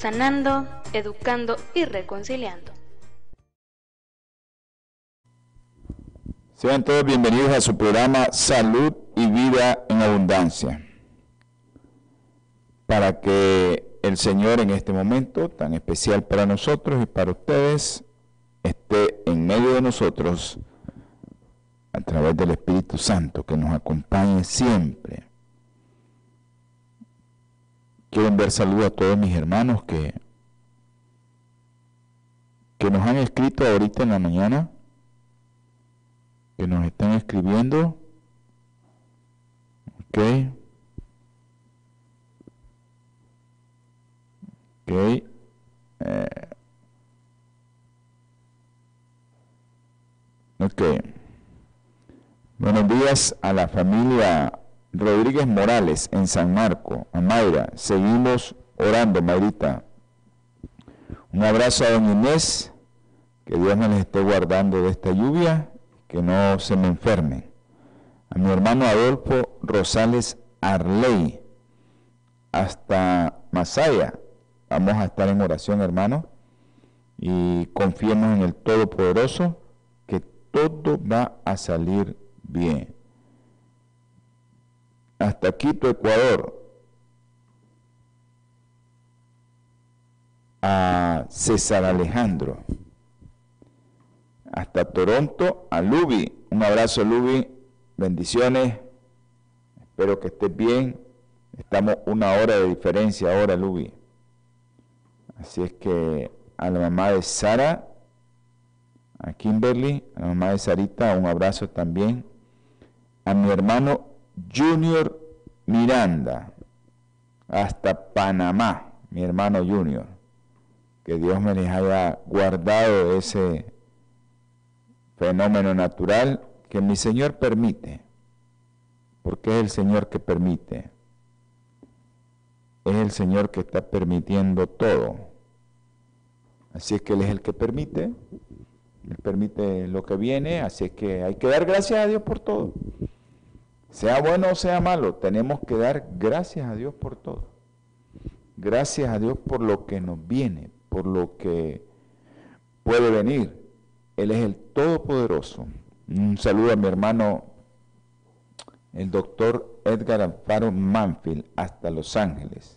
sanando, educando y reconciliando. Sean todos bienvenidos a su programa Salud y Vida en Abundancia. Para que el Señor en este momento tan especial para nosotros y para ustedes esté en medio de nosotros a través del Espíritu Santo que nos acompañe siempre Quiero enviar saludos a todos mis hermanos que, que nos han escrito ahorita en la mañana, que nos están escribiendo. Ok. Ok. Eh, ok. Buenos días a la familia Rodríguez Morales en San Marco, a Mayra. Seguimos orando, Mayrita. Un abrazo a don Inés, que Dios me les esté guardando de esta lluvia, que no se me enfermen. A mi hermano Adolfo Rosales Arley, hasta Masaya. Vamos a estar en oración, hermano, y confiemos en el Todopoderoso, que todo va a salir bien hasta Quito, Ecuador, a César Alejandro, hasta Toronto, a Lubi. Un abrazo, Lubi. Bendiciones. Espero que estés bien. Estamos una hora de diferencia ahora, Lubi. Así es que a la mamá de Sara, a Kimberly, a la mamá de Sarita, un abrazo también. A mi hermano Junior Miranda, hasta Panamá, mi hermano Junior. Que Dios me les haya guardado ese fenómeno natural que mi Señor permite, porque es el Señor que permite. Es el Señor que está permitiendo todo. Así es que Él es el que permite. Él permite lo que viene, así es que hay que dar gracias a Dios por todo. Sea bueno o sea malo, tenemos que dar gracias a Dios por todo. Gracias a Dios por lo que nos viene, por lo que puede venir. Él es el Todopoderoso. Un saludo a mi hermano, el doctor Edgar Alfaro Manfield, hasta Los Ángeles.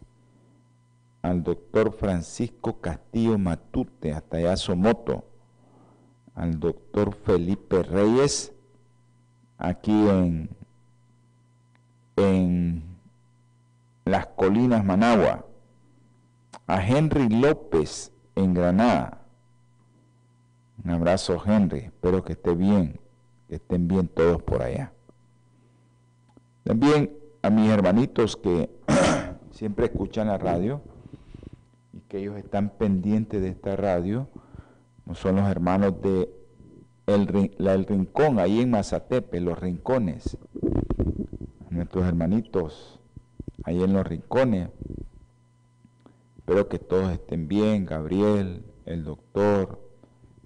Al doctor Francisco Castillo Matute, hasta allá Somoto. Al doctor Felipe Reyes, aquí en en las colinas Managua, a Henry López en Granada. Un abrazo Henry, espero que esté bien, que estén bien todos por allá. También a mis hermanitos que siempre escuchan la radio y que ellos están pendientes de esta radio, son los hermanos de el, la, el Rincón, ahí en Mazatepe, los Rincones nuestros hermanitos ahí en los rincones. Espero que todos estén bien, Gabriel, el doctor,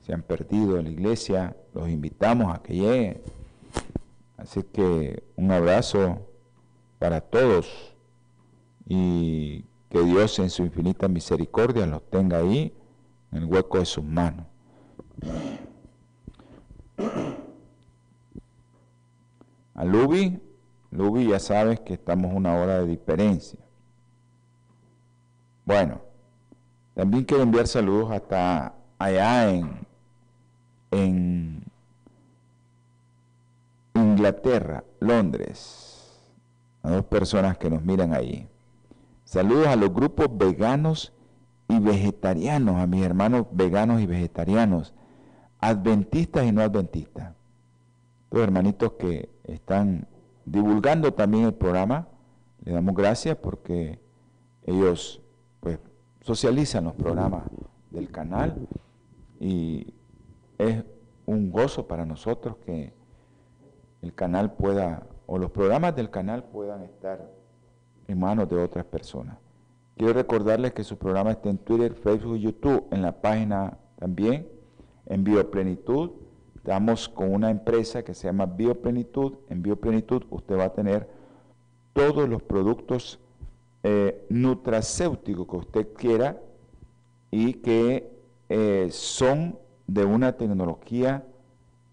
se han perdido en la iglesia, los invitamos a que lleguen. Así que un abrazo para todos y que Dios en su infinita misericordia los tenga ahí en el hueco de sus manos. A Lubi, ya sabes que estamos una hora de diferencia. Bueno, también quiero enviar saludos hasta allá en, en Inglaterra, Londres, a dos personas que nos miran ahí. Saludos a los grupos veganos y vegetarianos, a mis hermanos veganos y vegetarianos, adventistas y no adventistas. Los hermanitos que están divulgando también el programa. Le damos gracias porque ellos pues socializan los programas del canal y es un gozo para nosotros que el canal pueda, o los programas del canal puedan estar en manos de otras personas. Quiero recordarles que su programa está en Twitter, Facebook y YouTube, en la página también, en Bioplenitud. Estamos con una empresa que se llama Bioplenitud. En Bioplenitud usted va a tener todos los productos eh, nutracéuticos que usted quiera y que eh, son de una tecnología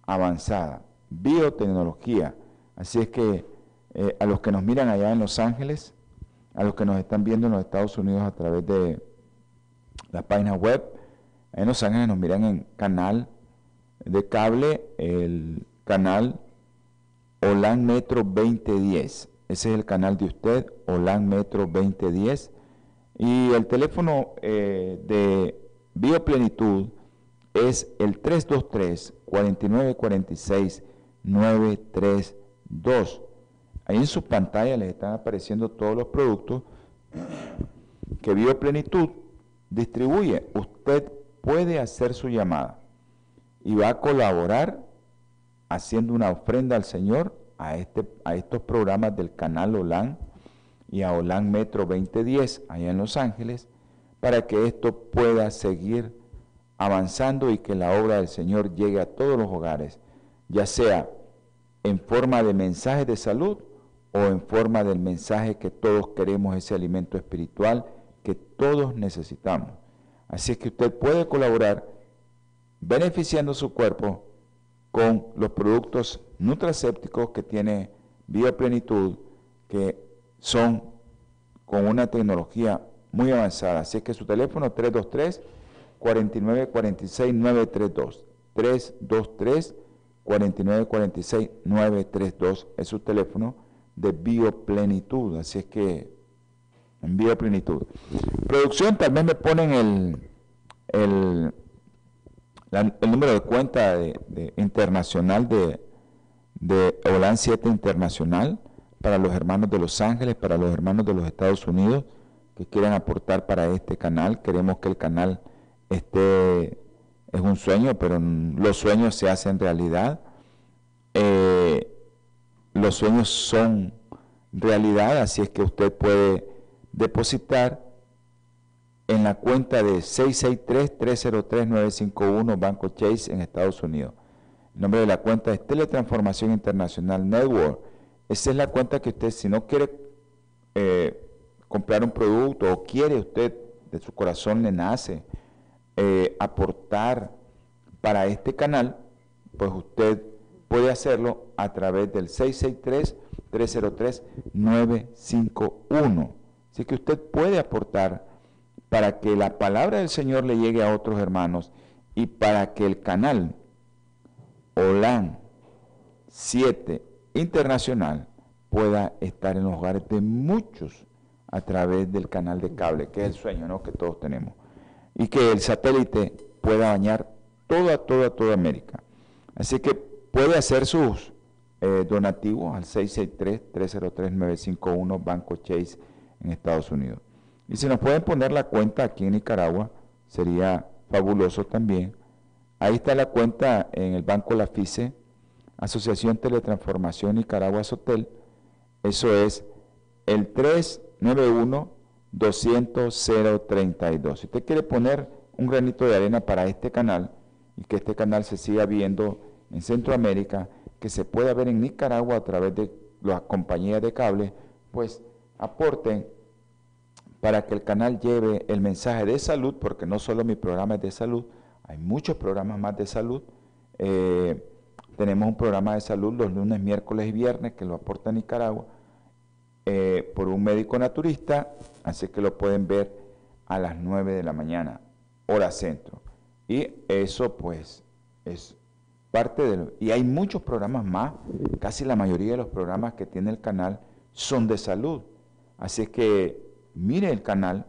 avanzada, biotecnología. Así es que eh, a los que nos miran allá en Los Ángeles, a los que nos están viendo en los Estados Unidos a través de la página web, en Los Ángeles nos miran en canal de cable, el canal Olan Metro 2010. Ese es el canal de usted, Olan Metro 2010. Y el teléfono eh, de Bioplenitud es el 323-4946-932. Ahí en su pantalla les están apareciendo todos los productos que Bioplenitud distribuye. Usted puede hacer su llamada y va a colaborar haciendo una ofrenda al Señor a, este, a estos programas del canal OLAN y a OLAN Metro 2010 allá en Los Ángeles para que esto pueda seguir avanzando y que la obra del Señor llegue a todos los hogares, ya sea en forma de mensaje de salud o en forma del mensaje que todos queremos, ese alimento espiritual que todos necesitamos. Así es que usted puede colaborar beneficiando su cuerpo con los productos nutracépticos que tiene Bioplenitud, que son con una tecnología muy avanzada. Así es que su teléfono 323 4946 932 323 4946 932 es su teléfono de Bioplenitud. Así es que en Bioplenitud. Producción también me ponen el, el, el número de cuenta internacional de, de OLAN 7 Internacional para los hermanos de Los Ángeles, para los hermanos de los Estados Unidos que quieran aportar para este canal. Queremos que el canal esté, es un sueño, pero los sueños se hacen realidad. Eh, los sueños son realidad, así es que usted puede depositar en la cuenta de 663-303-951 Banco Chase en Estados Unidos. El nombre de la cuenta es Teletransformación Internacional Network. Esa es la cuenta que usted, si no quiere eh, comprar un producto o quiere usted, de su corazón le nace, eh, aportar para este canal, pues usted puede hacerlo a través del 663-303-951. Así que usted puede aportar para que la palabra del Señor le llegue a otros hermanos y para que el canal OLAN 7 internacional pueda estar en los hogares de muchos a través del canal de cable, que es el sueño ¿no? que todos tenemos, y que el satélite pueda bañar toda, toda, toda América. Así que puede hacer sus eh, donativos al 663-303-951 Banco Chase en Estados Unidos. Y si nos pueden poner la cuenta aquí en Nicaragua, sería fabuloso también. Ahí está la cuenta en el Banco La FICE, Asociación Teletransformación Nicaragua Sotel. Eso es el 3 91 200 032. Si usted quiere poner un granito de arena para este canal y que este canal se siga viendo en Centroamérica, que se pueda ver en Nicaragua a través de las compañías de cable, pues aporten para que el canal lleve el mensaje de salud, porque no solo mi programa es de salud, hay muchos programas más de salud. Eh, tenemos un programa de salud los lunes, miércoles y viernes que lo aporta Nicaragua eh, por un médico naturista, así que lo pueden ver a las 9 de la mañana, hora centro. Y eso pues es parte de Y hay muchos programas más, casi la mayoría de los programas que tiene el canal son de salud. Así que mire el canal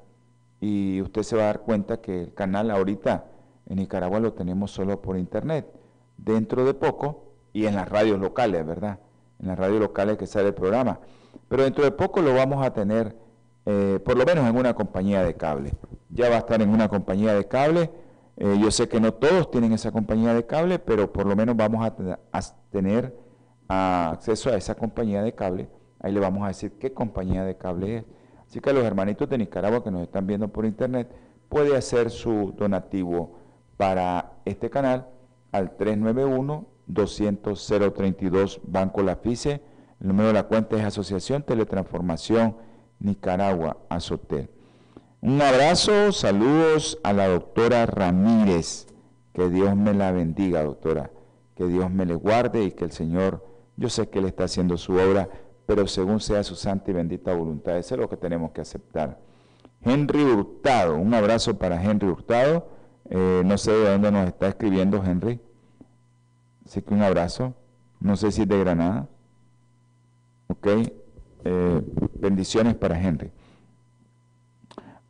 y usted se va a dar cuenta que el canal ahorita en Nicaragua lo tenemos solo por internet. Dentro de poco, y en las radios locales, ¿verdad? En las radios locales que sale el programa. Pero dentro de poco lo vamos a tener eh, por lo menos en una compañía de cable. Ya va a estar en una compañía de cable. Eh, yo sé que no todos tienen esa compañía de cable, pero por lo menos vamos a, tener acceso a esa compañía de cable. Ahí le vamos a decir qué compañía de cable es. Así que los hermanitos de Nicaragua que nos están viendo por internet puede hacer su donativo para este canal al 391 200 032 Banco Lafice. El número de la cuenta es Asociación Teletransformación Nicaragua, Azotel. Un abrazo, saludos a la doctora Ramírez. Que Dios me la bendiga, doctora. Que Dios me le guarde y que el Señor, yo sé que Él está haciendo su obra, pero según sea su santa y bendita voluntad. Eso es lo que tenemos que aceptar. Henry Hurtado, un abrazo para Henry Hurtado. Eh, no sé de dónde nos está escribiendo Henry. Así que un abrazo. No sé si es de Granada. Ok. Eh, bendiciones para Henry.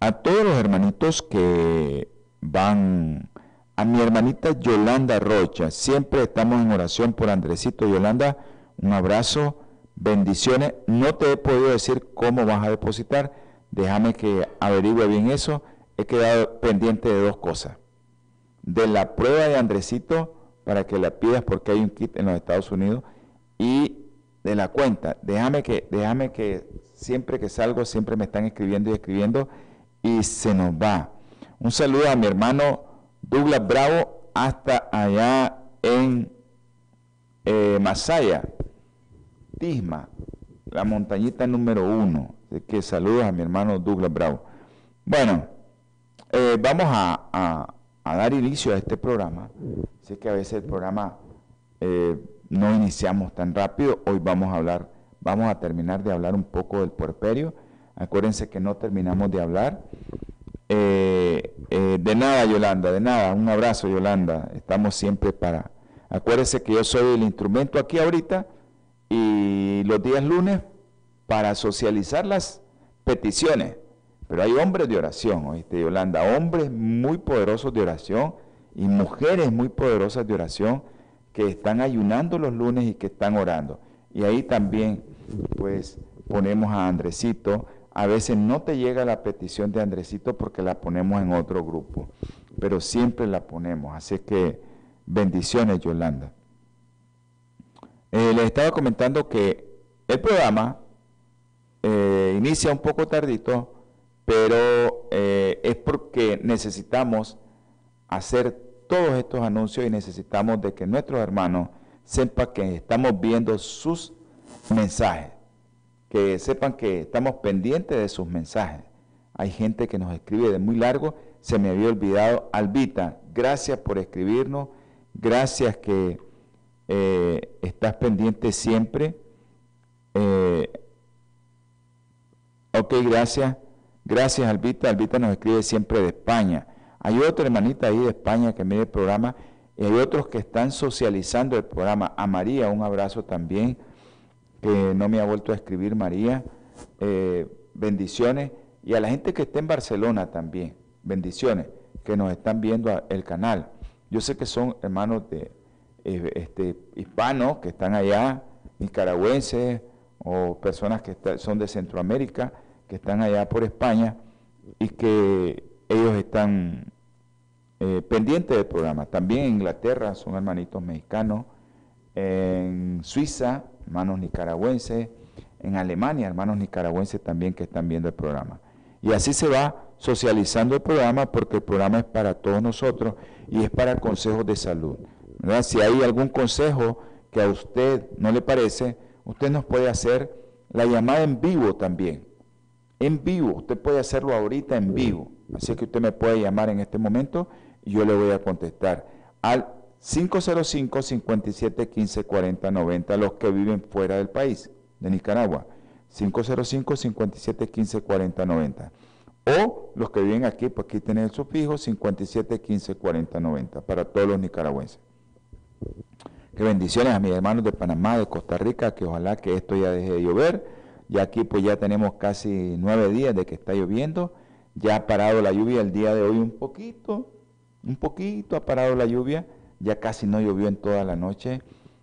A todos los hermanitos que van, a mi hermanita Yolanda Rocha, siempre estamos en oración por Andresito. Yolanda, un abrazo, bendiciones. No te he podido decir cómo vas a depositar, déjame que averigüe bien eso. He quedado pendiente de dos cosas. De la prueba de Andresito, para que la pidas porque hay un kit en los Estados Unidos, y de la cuenta. Déjame que, déjame que siempre que salgo, siempre me están escribiendo y escribiendo y se nos va. Un saludo a mi hermano Douglas Bravo hasta allá en eh, Masaya, Tisma, la montañita número uno. Así que saludos a mi hermano Douglas Bravo. Bueno, eh, vamos a, dar inicio a este programa. Sé que a veces el programa eh, no iniciamos tan rápido. Hoy vamos a hablar, vamos a terminar de hablar un poco del puerperio. Acuérdense que no terminamos de hablar. Eh, de nada, Yolanda, de nada. Un abrazo, Yolanda. Estamos siempre para. Acuérdense que yo soy el instrumento aquí ahorita y los días lunes para socializar las peticiones. Pero hay hombres de oración, oíste, Yolanda, hombres muy poderosos de oración y mujeres muy poderosas de oración que están ayunando los lunes y que están orando. Y ahí también, pues, ponemos a Andresito. A veces no te llega la petición de Andresito porque la ponemos en otro grupo, pero siempre la ponemos. Así que bendiciones, Yolanda. Eh, les estaba comentando que el programa eh, inicia un poco tardito, pero eh, es porque necesitamos hacer todos estos anuncios y necesitamos de que nuestros hermanos sepan que estamos viendo sus mensajes, que sepan que estamos pendientes de sus mensajes. Hay gente que nos escribe de muy largo, se me había olvidado. Albita, gracias por escribirnos, gracias que eh, estás pendiente siempre. Eh, ok, gracias. Gracias, Albita. Albita nos escribe siempre de España. Hay otra hermanita ahí de España que mide el programa y hay otros que están socializando el programa. A María, un abrazo también, que no me ha vuelto a escribir María. Eh, bendiciones. Y a la gente que está en Barcelona también, bendiciones, que nos están viendo el canal. Yo sé que son hermanos de este, hispanos que están allá, nicaragüenses o personas que son de Centroamérica, que están allá por España y que ellos están eh, pendiente del programa. También en Inglaterra son hermanitos mexicanos, en Suiza, hermanos nicaragüenses, en Alemania, hermanos nicaragüenses también que están viendo el programa. Y así se va socializando el programa porque el programa es para todos nosotros y es para consejos de salud. Si hay algún consejo que a usted no le parece, usted nos puede hacer la llamada en vivo también. En vivo, usted puede hacerlo ahorita en vivo. Así que usted me puede llamar en este momento y yo le voy a contestar al 505 57 15 40 90 los que viven fuera del país, de Nicaragua. 505 57 15 40 90. O los que viven aquí, pues aquí tienen el sufijo 57 15 40 90 para todos los nicaragüenses. Que bendiciones a mis hermanos de Panamá, de Costa Rica, que ojalá que esto ya deje de llover. Ya aquí pues ya tenemos casi nueve días de que está lloviendo. Ya ha parado la lluvia el día de hoy un poquito, un poquito ha parado la lluvia, ya casi no llovió en toda la noche,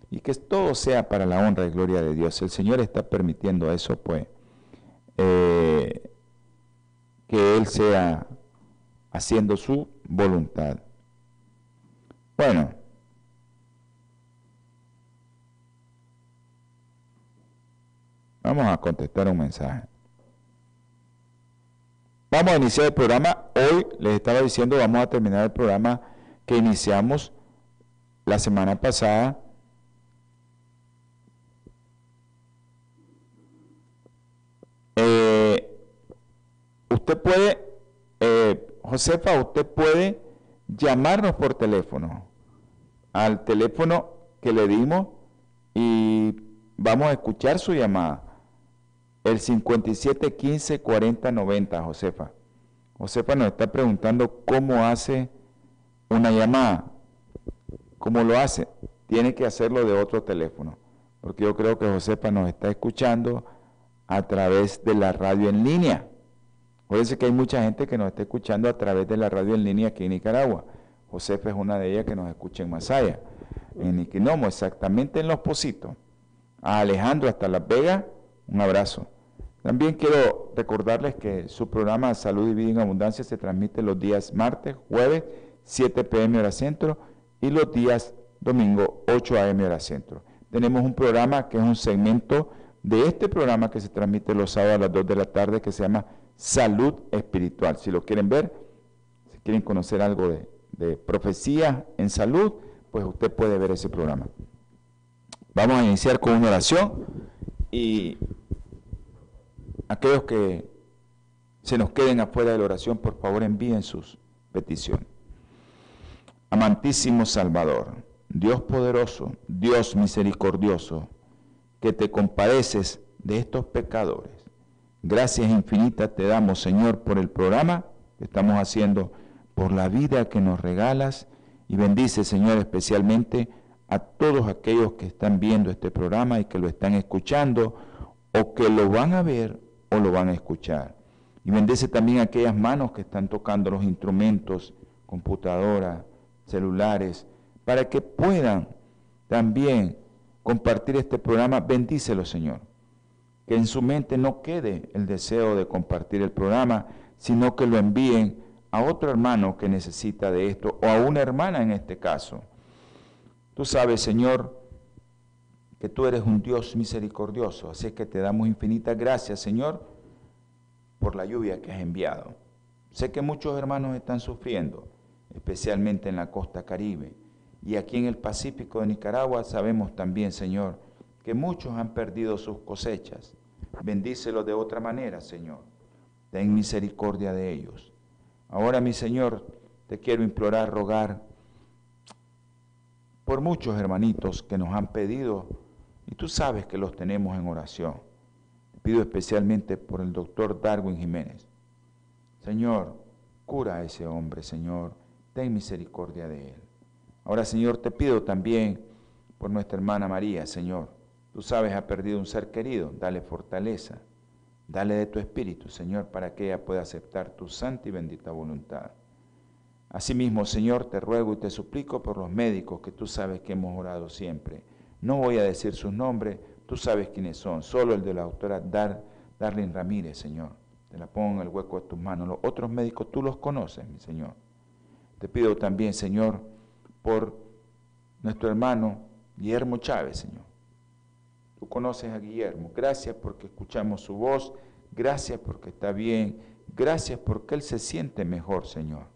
y que todo sea para la honra y gloria de Dios. El Señor está permitiendo eso, pues. Eh, Él sea haciendo su voluntad. Bueno, vamos a contestar un mensaje. Vamos a iniciar el programa. Hoy les estaba diciendo, vamos a terminar el programa que iniciamos la semana pasada. Eh, usted puede, eh, Josefa, usted puede llamarnos por teléfono al teléfono que le dimos y vamos a escuchar su llamada. El 57 15 40 90, Josefa. Josefa nos está preguntando cómo hace una llamada. ¿Cómo lo hace? Tiene que hacerlo de otro teléfono. Porque yo creo que Josefa nos está escuchando a través de la radio en línea. Fíjense que hay mucha gente que nos está escuchando a través de la radio en línea aquí en Nicaragua. Josefa es una de ellas que nos escucha en Masaya, en Iquinomo, exactamente en Los Positos. A Alejandro hasta Las Vegas, un abrazo. También quiero recordarles que su programa Salud y Vida en Abundancia se transmite los días martes, jueves, 7 pm hora centro y los días domingo, 8 am hora centro. Tenemos un programa que es un segmento de este programa que se transmite los sábados a las 2 de la tarde que se llama Salud Espiritual. Si lo quieren ver, si quieren conocer algo de, de profecía en salud, pues usted puede ver ese programa. Vamos a iniciar con una oración y Aquellos que se nos queden afuera de la oración, por favor envíen sus peticiones. Amantísimo Salvador, Dios poderoso, Dios misericordioso, que te compadeces de estos pecadores. Gracias infinitas te damos, Señor, por el programa que estamos haciendo, por la vida que nos regalas y bendice, Señor, especialmente a todos aquellos que están viendo este programa y que lo están escuchando o que lo van a ver lo van a escuchar. Y bendice también aquellas manos que están tocando los instrumentos, computadoras, celulares, para que puedan también compartir este programa. Bendícelo, Señor. Que en su mente no quede el deseo de compartir el programa, sino que lo envíen a otro hermano que necesita de esto, o a una hermana en este caso. Tú sabes, Señor, que tú eres un Dios misericordioso. Así que te damos infinitas gracias, Señor, por la lluvia que has enviado. Sé que muchos hermanos están sufriendo, especialmente en la costa caribe. Y aquí en el Pacífico de Nicaragua sabemos también, Señor, que muchos han perdido sus cosechas. Bendícelos de otra manera, Señor. Ten misericordia de ellos. Ahora, mi Señor, te quiero implorar, rogar por muchos hermanitos que nos han pedido y tú sabes que los tenemos en oración. pido especialmente por el doctor Darwin Jiménez. Señor, cura a ese hombre, Señor. Ten misericordia de él. Ahora, Señor, te pido también por nuestra hermana María, Señor. Tú sabes, ha perdido un ser querido. Dale fortaleza. Dale de tu espíritu, Señor, para que ella pueda aceptar tu santa y bendita voluntad. Asimismo, Señor, te ruego y te suplico por los médicos que tú sabes que hemos orado siempre no voy a decir sus nombres, tú sabes quiénes son, solo el de la doctora Dar, Darlene Ramírez, Señor. Te la pongo en el hueco de tus manos. Los otros médicos tú los conoces, mi Señor. Te pido también, Señor, por nuestro hermano Guillermo Chávez, Señor. Tú conoces a Guillermo. Gracias porque escuchamos su voz. Gracias porque está bien. Gracias porque él se siente mejor, Señor.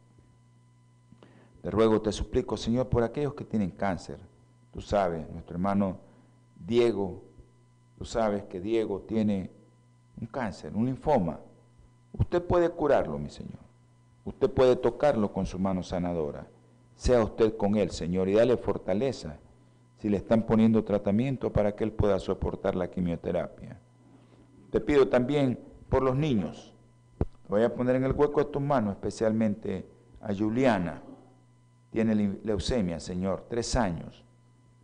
Te ruego, te suplico, Señor, por aquellos que tienen cáncer Tú sabes, nuestro hermano Diego, tú sabes que Diego tiene un cáncer, un linfoma. Usted puede curarlo, mi Señor. Usted puede tocarlo con su mano sanadora. Sea usted con él, Señor, y dale fortaleza si le están poniendo tratamiento para que él pueda soportar la quimioterapia. Te pido también por los niños. voy a poner en el hueco de tus manos, especialmente a Juliana. Tiene leucemia, Señor, tres años.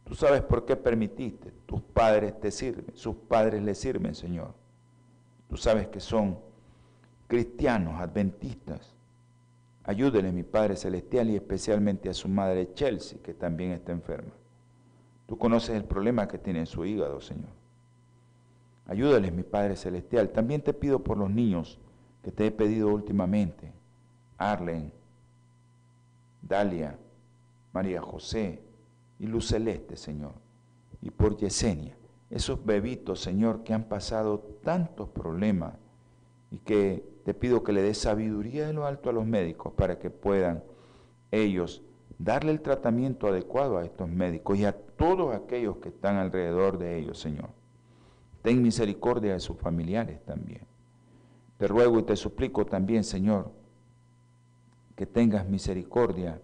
Tú sabes por qué permitiste. Tus padres te sirven, sus padres le sirven, Señor. Tú sabes que son cristianos, adventistas. Ayúdele, mi Padre Celestial, y especialmente a su madre Chelsea, que también está enferma. Tú conoces el problema que tiene en su hígado, Señor. Ayúdales, mi Padre Celestial. También te pido por los niños que te he pedido últimamente, Arlen, Dalia, María José y Luz Celeste, Señor, y por Yesenia, esos bebitos, Señor, que han pasado tantos problemas y que te pido que le des sabiduría de lo alto a los médicos para que puedan ellos darle el tratamiento adecuado a estos médicos y a todos aquellos que están alrededor de ellos, Señor. Ten misericordia de sus familiares también. Te ruego y te suplico también, Señor, que tengas misericordia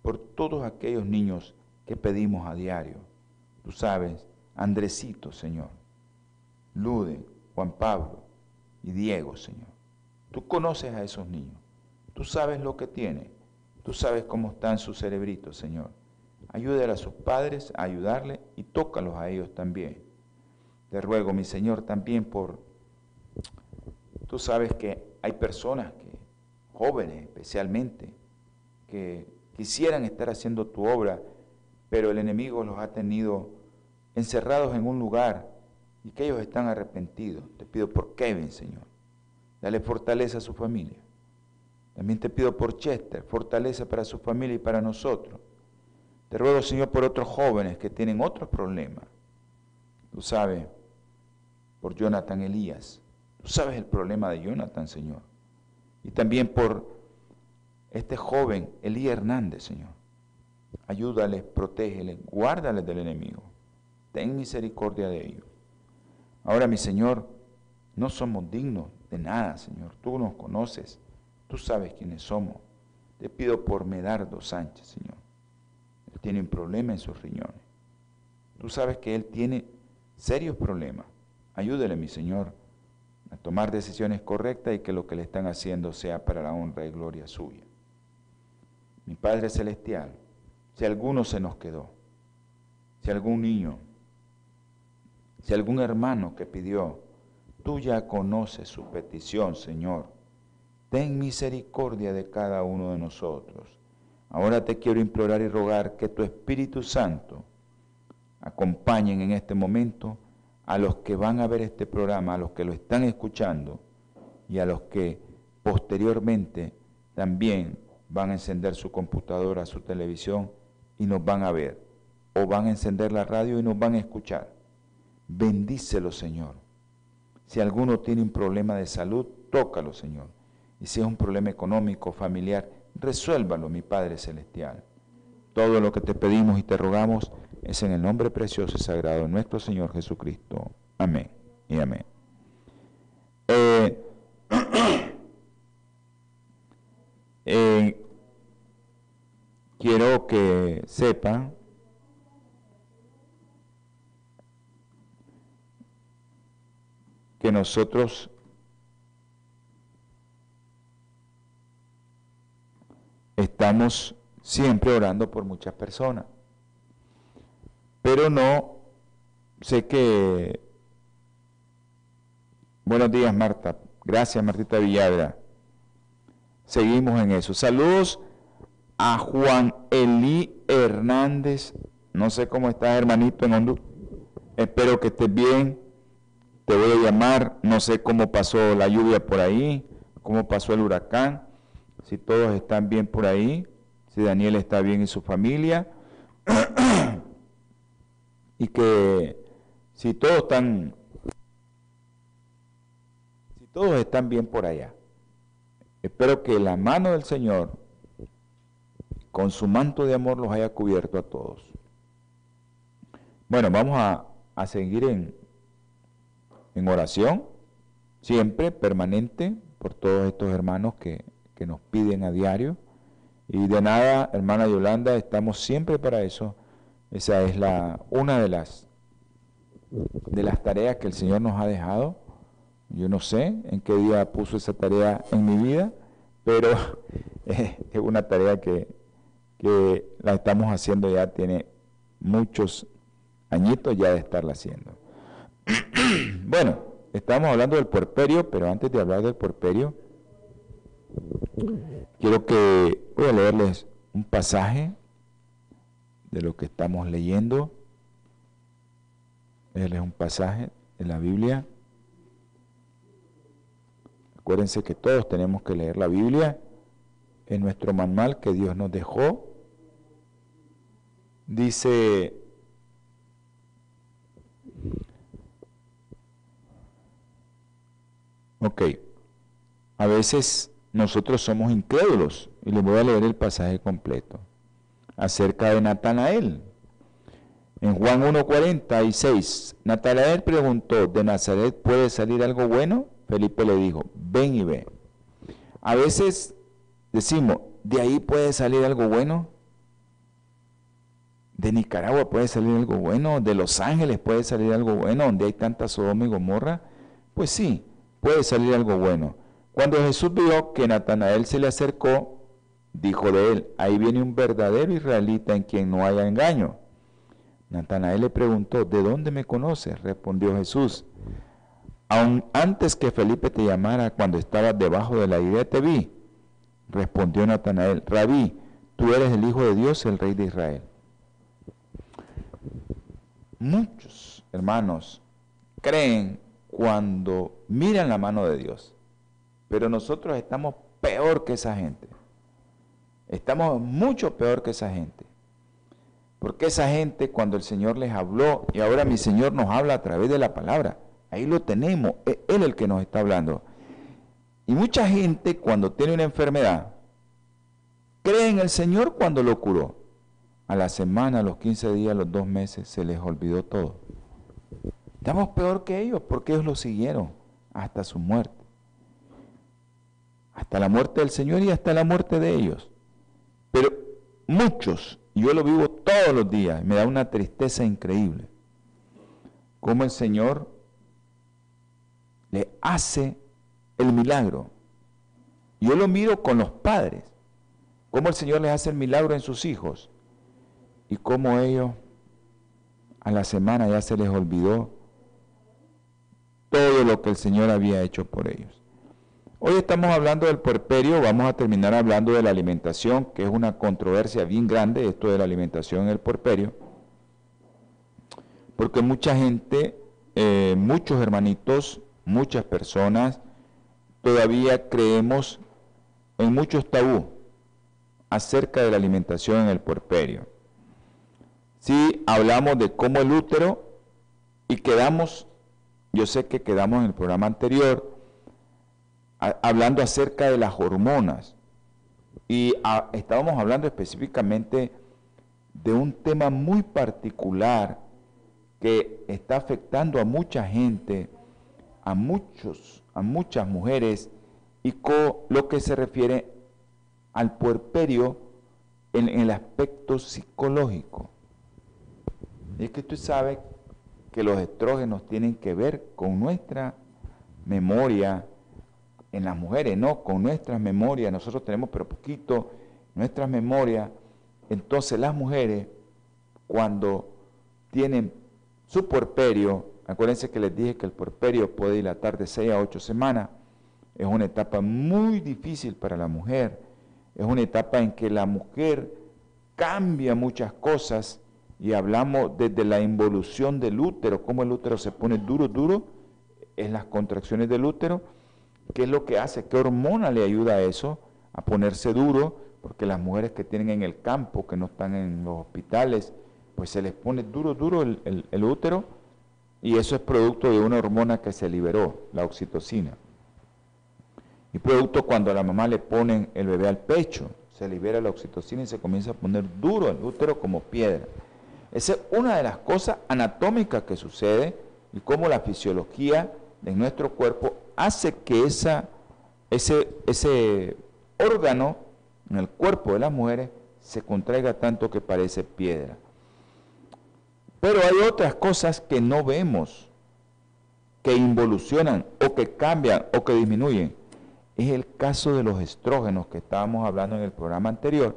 por todos aquellos niños que pedimos a diario. Tú sabes, Andresito, Señor, Lude, Juan Pablo y Diego, Señor. Tú conoces a esos niños. Tú sabes lo que tienen. Tú sabes cómo están sus cerebritos, Señor. Ayúdale a sus padres a ayudarle y tócalos a ellos también. Te ruego, mi Señor, también por... Tú sabes que hay personas que, jóvenes especialmente, que quisieran estar haciendo tu obra, pero el enemigo los ha tenido encerrados en un lugar y que ellos están arrepentidos. Te pido por Kevin, Señor. Dale fortaleza a su familia. También te pido por Chester, fortaleza para su familia y para nosotros. Te ruego, Señor, por otros jóvenes que tienen otros problemas. Tú sabes, por Jonathan Elías. Tú sabes el problema de Jonathan, Señor. Y también por este joven, Elías Hernández, Señor. Ayúdales, protégeles, guárdales del enemigo. Ten misericordia de ellos. Ahora, mi Señor, no somos dignos de nada, Señor. Tú nos conoces. Tú sabes quiénes somos. Te pido por Medardo Sánchez, Señor. Él tiene un problema en sus riñones. Tú sabes que él tiene serios problemas. Ayúdele, mi Señor, a tomar decisiones correctas y que lo que le están haciendo sea para la honra y gloria suya. Mi Padre Celestial, si alguno se nos quedó, si algún niño, si algún hermano que pidió, tú ya conoces su petición, Señor ten misericordia de cada uno de nosotros. Ahora te quiero implorar y rogar que tu Espíritu Santo acompañen en este momento a los que van a ver este programa, a los que lo están escuchando y a los que posteriormente también van a encender su computadora, su televisión y nos van a ver. O van a encender la radio y nos van a escuchar. Bendícelo, Señor. Si alguno tiene un problema de salud, tócalo, Señor. Y si es un problema económico, familiar, resuélvalo, mi Padre Celestial. Todo lo que te pedimos y te rogamos es en el nombre precioso y sagrado de nuestro Señor Jesucristo. Amén y amén. Eh, eh, quiero que sepan que nosotros estamos siempre orando por muchas personas. Pero no, sé que... Buenos días, Marta. Gracias, Martita Villadra. Seguimos en eso. Saludos a Juan Elí Hernández. No sé cómo estás, hermanito, en Honduras. Espero que estés bien. Te voy a llamar. No sé cómo pasó la lluvia por ahí, cómo pasó el huracán si todos están bien por ahí, si Daniel está bien y su familia, y que si todos están, si todos están bien por allá, espero que la mano del Señor con su manto de amor los haya cubierto a todos. Bueno, vamos a, a seguir en, en oración, siempre, permanente, por todos estos hermanos que que nos piden a diario. Y de nada, hermana Yolanda, estamos siempre para eso. Esa es la, una de las, de las tareas que el Señor nos ha dejado. Yo no sé en qué día puso esa tarea en mi vida, pero es una tarea que, que la estamos haciendo ya, tiene muchos añitos ya de estarla haciendo. bueno, estamos hablando del porperio, pero antes de hablar del porperio, Quiero que voy a leerles un pasaje de lo que estamos leyendo. Leerles un pasaje de la Biblia. Acuérdense que todos tenemos que leer la Biblia en nuestro manual que Dios nos dejó. Dice Ok, a veces nosotros somos incrédulos y les voy a leer el pasaje completo acerca de Natanael. En Juan 1.46, Natanael preguntó, ¿de Nazaret puede salir algo bueno? Felipe le dijo, ven y ve. A veces decimos, ¿de ahí puede salir algo bueno? ¿De Nicaragua puede salir algo bueno? ¿De Los Ángeles puede salir algo bueno? ¿Donde hay tanta Sodoma y Gomorra? Pues sí, puede salir algo bueno. Cuando Jesús vio que Natanael se le acercó, dijo de él, ahí viene un verdadero israelita en quien no haya engaño. Natanael le preguntó, ¿de dónde me conoces? Respondió Jesús, aun antes que Felipe te llamara cuando estabas debajo de la idea te vi. Respondió Natanael, Rabí, tú eres el Hijo de Dios, el Rey de Israel. Muchos hermanos creen cuando miran la mano de Dios. Pero nosotros estamos peor que esa gente. Estamos mucho peor que esa gente. Porque esa gente cuando el Señor les habló, y ahora mi Señor nos habla a través de la palabra, ahí lo tenemos, es Él el que nos está hablando. Y mucha gente cuando tiene una enfermedad, cree en el Señor cuando lo curó. A la semana, a los 15 días, a los dos meses, se les olvidó todo. Estamos peor que ellos porque ellos lo siguieron hasta su muerte. Hasta la muerte del Señor y hasta la muerte de ellos. Pero muchos, yo lo vivo todos los días, me da una tristeza increíble. Cómo el Señor le hace el milagro. Yo lo miro con los padres, cómo el Señor les hace el milagro en sus hijos y cómo ellos a la semana ya se les olvidó todo lo que el Señor había hecho por ellos. Hoy estamos hablando del puerperio, vamos a terminar hablando de la alimentación, que es una controversia bien grande, esto de la alimentación en el puerperio, porque mucha gente, eh, muchos hermanitos, muchas personas, todavía creemos en muchos tabú acerca de la alimentación en el puerperio. Si hablamos de cómo el útero y quedamos yo sé que quedamos en el programa anterior hablando acerca de las hormonas y estábamos hablando específicamente de un tema muy particular que está afectando a mucha gente, a muchos, a muchas mujeres y con lo que se refiere al puerperio en el aspecto psicológico. Y es que tú sabes que los estrógenos tienen que ver con nuestra memoria en las mujeres, no, con nuestras memorias, nosotros tenemos pero poquito nuestras memorias, entonces las mujeres cuando tienen su porperio, acuérdense que les dije que el porperio puede dilatar de 6 a 8 semanas, es una etapa muy difícil para la mujer, es una etapa en que la mujer cambia muchas cosas, y hablamos desde la involución del útero, cómo el útero se pone duro, duro, en las contracciones del útero, qué es lo que hace, qué hormona le ayuda a eso, a ponerse duro, porque las mujeres que tienen en el campo, que no están en los hospitales, pues se les pone duro, duro el, el útero, y eso es producto de una hormona que se liberó, la oxitocina. Y producto cuando a la mamá le ponen el bebé al pecho, se libera la oxitocina y se comienza a poner duro el útero como piedra. Esa es una de las cosas anatómicas que sucede y cómo la fisiología de nuestro cuerpo hace que ese, ese órgano en el cuerpo de las mujeres se contraiga tanto que parece piedra. Pero hay otras cosas que no vemos, que involucionan o que cambian o que disminuyen. Es el caso de los estrógenos que estábamos hablando en el programa anterior,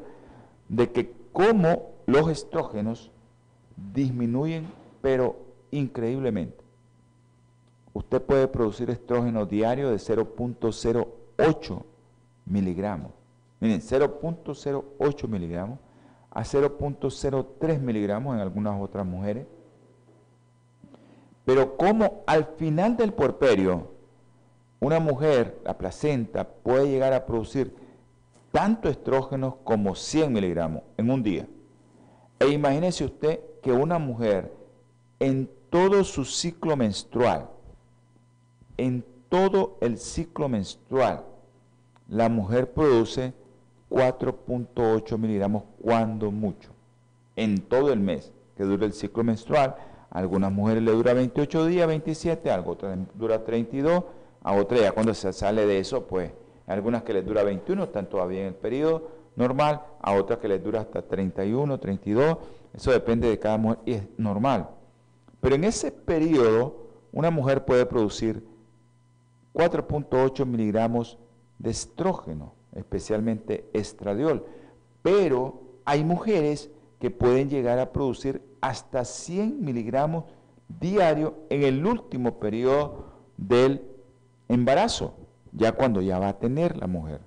de que cómo los estrógenos disminuyen, pero increíblemente. Usted puede producir estrógeno diario de 0.08 miligramos. Miren, 0.08 miligramos a 0.03 miligramos en algunas otras mujeres. Pero como al final del puerperio, una mujer, la placenta, puede llegar a producir tanto estrógenos como 100 miligramos en un día. E imagínese usted que una mujer en todo su ciclo menstrual, en todo el ciclo menstrual, la mujer produce 4.8 miligramos cuando mucho, en todo el mes que dura el ciclo menstrual. A algunas mujeres le dura 28 días, 27, a otras dura 32, a otras ya cuando se sale de eso, pues algunas que les dura 21, están todavía en el periodo normal, a otras que les dura hasta 31, 32, eso depende de cada mujer y es normal. Pero en ese periodo, una mujer puede producir 4.8 miligramos de estrógeno, especialmente estradiol. Pero hay mujeres que pueden llegar a producir hasta 100 miligramos diarios en el último periodo del embarazo, ya cuando ya va a tener la mujer.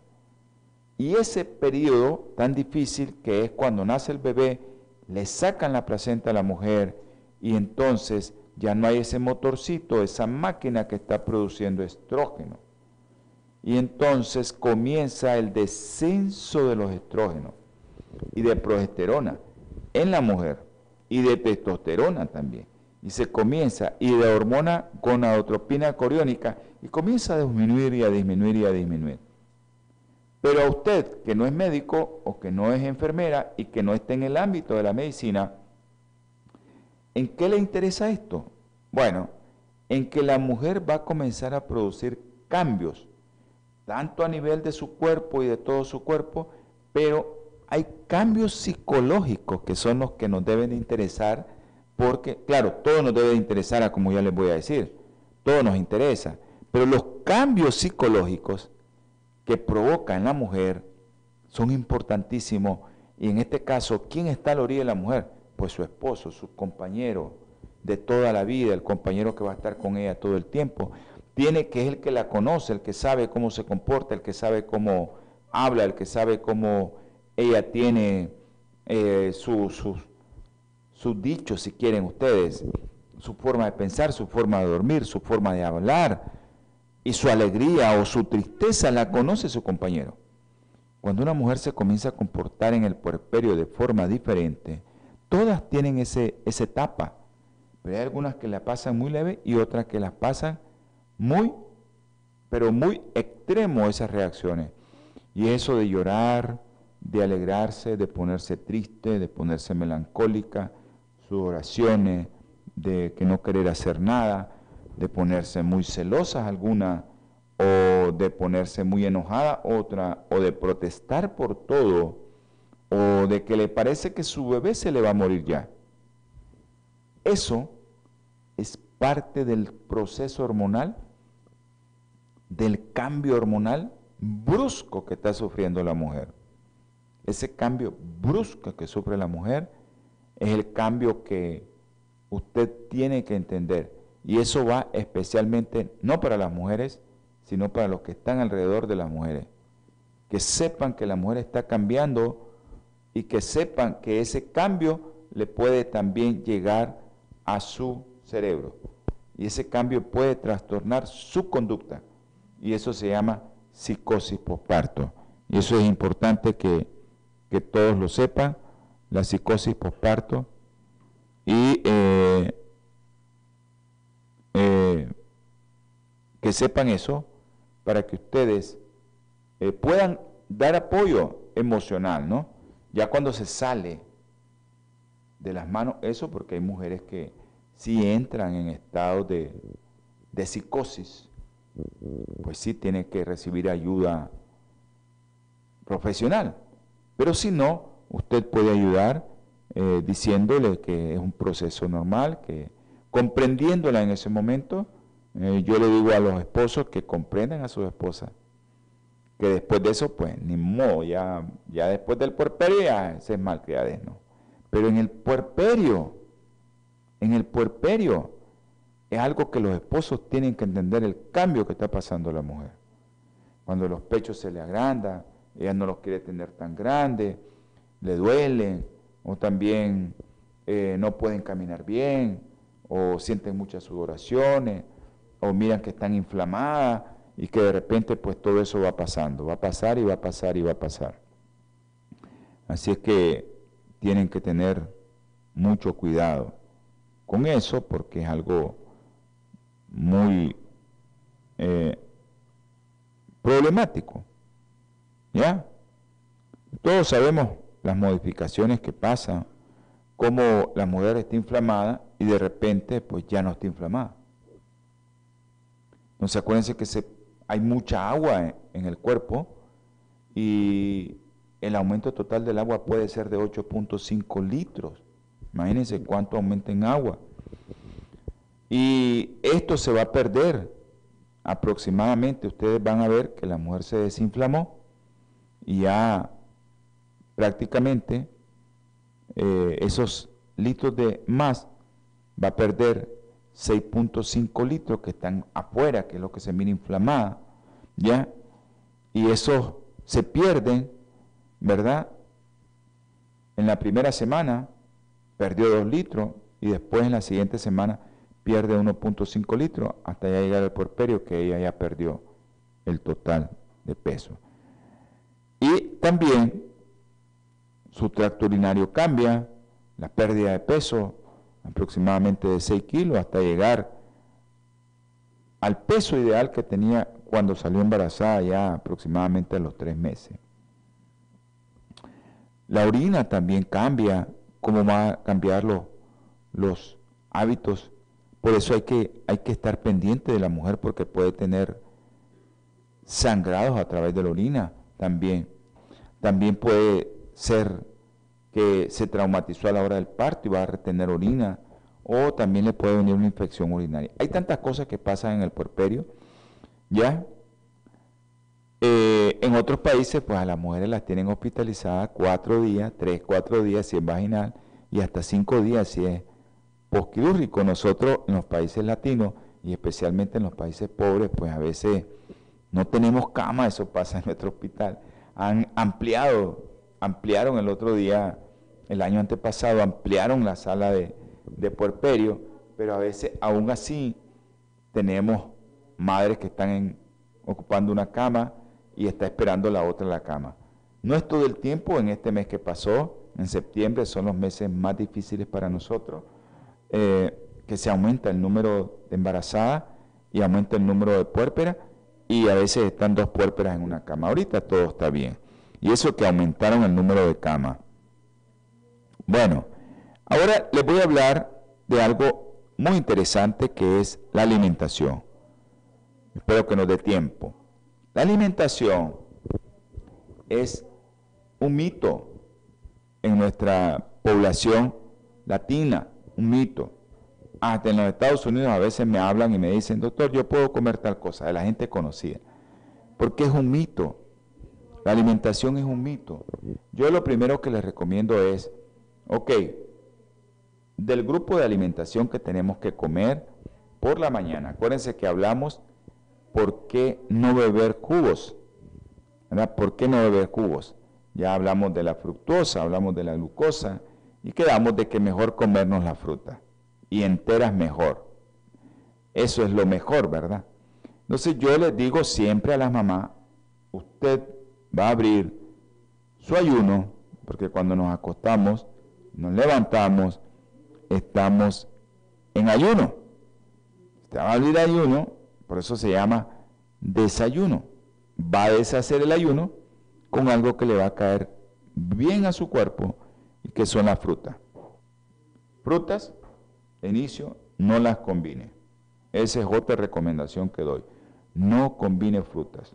Y ese periodo tan difícil que es cuando nace el bebé, le sacan la placenta a la mujer y entonces ya no hay ese motorcito, esa máquina que está produciendo estrógeno. Y entonces comienza el descenso de los estrógenos y de progesterona en la mujer y de testosterona también. Y se comienza, y de hormona gonadotropina coriónica, y comienza a disminuir y a disminuir y a disminuir. Pero a usted que no es médico o que no es enfermera y que no está en el ámbito de la medicina, ¿en qué le interesa esto? Bueno, en que la mujer va a comenzar a producir cambios, tanto a nivel de su cuerpo y de todo su cuerpo, pero hay cambios psicológicos que son los que nos deben interesar, porque, claro, todo nos debe interesar, como ya les voy a decir, todo nos interesa, pero los cambios psicológicos que provoca en la mujer son importantísimos. Y en este caso, ¿quién está a la orilla de la mujer? Pues su esposo, su compañero, de toda la vida, el compañero que va a estar con ella todo el tiempo. Tiene que es el que la conoce, el que sabe cómo se comporta, el que sabe cómo habla, el que sabe cómo ella tiene eh, sus su, dichos, si quieren ustedes, su forma de pensar, su forma de dormir, su forma de hablar y su alegría o su tristeza la conoce su compañero. Cuando una mujer se comienza a comportar en el puerperio de forma diferente, todas tienen ese, esa etapa pero hay algunas que la pasan muy leve y otras que las pasan muy, pero muy extremo esas reacciones. Y eso de llorar, de alegrarse, de ponerse triste, de ponerse melancólica, sus oraciones, de que no querer hacer nada, de ponerse muy celosas alguna, o de ponerse muy enojada otra, o de protestar por todo, o de que le parece que su bebé se le va a morir ya. Eso es parte del proceso hormonal, del cambio hormonal brusco que está sufriendo la mujer. Ese cambio brusco que sufre la mujer es el cambio que usted tiene que entender. Y eso va especialmente no para las mujeres, sino para los que están alrededor de las mujeres. Que sepan que la mujer está cambiando y que sepan que ese cambio le puede también llegar a su cerebro. Y ese cambio puede trastornar su conducta. Y eso se llama psicosis posparto. Y eso es importante que, todos lo sepan, la psicosis posparto. Y eh, eh, que sepan eso para que ustedes eh, puedan dar apoyo emocional, ¿no? Ya cuando se sale de las manos eso, porque hay mujeres que si entran en estado de, psicosis, pues sí tiene que recibir ayuda profesional. Pero si no, usted puede ayudar eh, diciéndole que es un proceso normal, que comprendiéndola en ese momento, eh, yo le digo a los esposos que comprendan a sus esposas, que después de eso, pues ni modo, ya, ya después del puerperio ya se es malcriadez, ¿no? Pero en el puerperio, en el puerperio, es algo que los esposos tienen que entender el cambio que está pasando la mujer. Cuando los pechos se le agrandan, ella no los quiere tener tan grandes, le duelen, o también eh, no pueden caminar bien, o sienten muchas sudoraciones, o miran que están inflamadas, y que de repente pues todo eso va pasando, va a pasar y va a pasar y va a pasar. Así es que tienen que tener mucho cuidado con eso porque es algo muy eh, problemático. ¿Ya? Todos sabemos las modificaciones que pasan, cómo la mujer está inflamada y de repente pues ya no está inflamada. Entonces acuérdense que hay mucha agua en, el cuerpo y el aumento total del agua puede ser de 8.5 litros. Imagínense cuánto aumenta en agua. Y esto se va a perder aproximadamente. Ustedes van a ver que la mujer se desinflamó y ya prácticamente eh, esos litros de más va a perder 6.5 litros que están afuera, que es lo que se mira inflamada, ¿ya? Y esos se pierden, ¿verdad? En la primera semana perdió 2 litros y después en la siguiente semana pierde 1.5 litros hasta ya llegar al porperio que ella ya perdió el total de peso. Y también su tracto urinario cambia, la pérdida de peso aproximadamente de 6 kilos hasta llegar al peso ideal que tenía cuando salió embarazada ya aproximadamente a los 3 meses. La orina también cambia, cómo va a cambiar los, los hábitos. Por eso hay que, hay que estar pendiente de la mujer porque puede tener sangrados a través de la orina también. También puede ser que se traumatizó a la hora del parto y va a retener orina, o también le puede venir una infección urinaria. Hay tantas cosas que pasan en el puerperio, ¿ya? Eh, en otros países, pues a las mujeres las tienen hospitalizadas cuatro días, tres, cuatro días si es vaginal, y hasta cinco días si es postquirúrgico. Nosotros en los países latinos, y especialmente en los países pobres, pues a veces no tenemos cama, eso pasa en nuestro hospital. Han ampliado, ampliaron el otro día el año antepasado ampliaron la sala de, puerperio, pero a veces aún así tenemos madres que están ocupando una cama y está esperando la otra en la cama. No es todo el tiempo, en este mes que pasó, en septiembre son los meses más difíciles para nosotros, eh, que se aumenta el número de embarazadas y aumenta el número de puérperas y a veces están dos puérperas en una cama. Ahorita todo está bien. Y eso que aumentaron el número de camas. Bueno, ahora les voy a hablar de algo muy interesante que es la alimentación. Espero que nos dé tiempo. La alimentación es un mito en nuestra población latina, un mito. Hasta en los Estados Unidos a veces me hablan y me dicen, doctor, yo puedo comer tal cosa, de la gente conocida. Porque es un mito. La alimentación es un mito. Yo lo primero que les recomiendo es Ok, del grupo de alimentación que tenemos que comer por la mañana, acuérdense que hablamos por qué no beber cubos, ¿verdad? ¿Por qué no beber cubos? Ya hablamos de la fructosa, hablamos de la glucosa y quedamos de que mejor comernos la fruta y enteras mejor. Eso es lo mejor, ¿verdad? Entonces yo les digo siempre a las mamás, usted va a abrir su ayuno, porque cuando nos acostamos nos levantamos, estamos en ayuno. Usted va a abrir ayuno, por eso se llama desayuno. Va a deshacer el ayuno con algo que le va a caer bien a su cuerpo y que son las frutas. Frutas, inicio, no las combine. Esa es otra recomendación que doy. No combine frutas.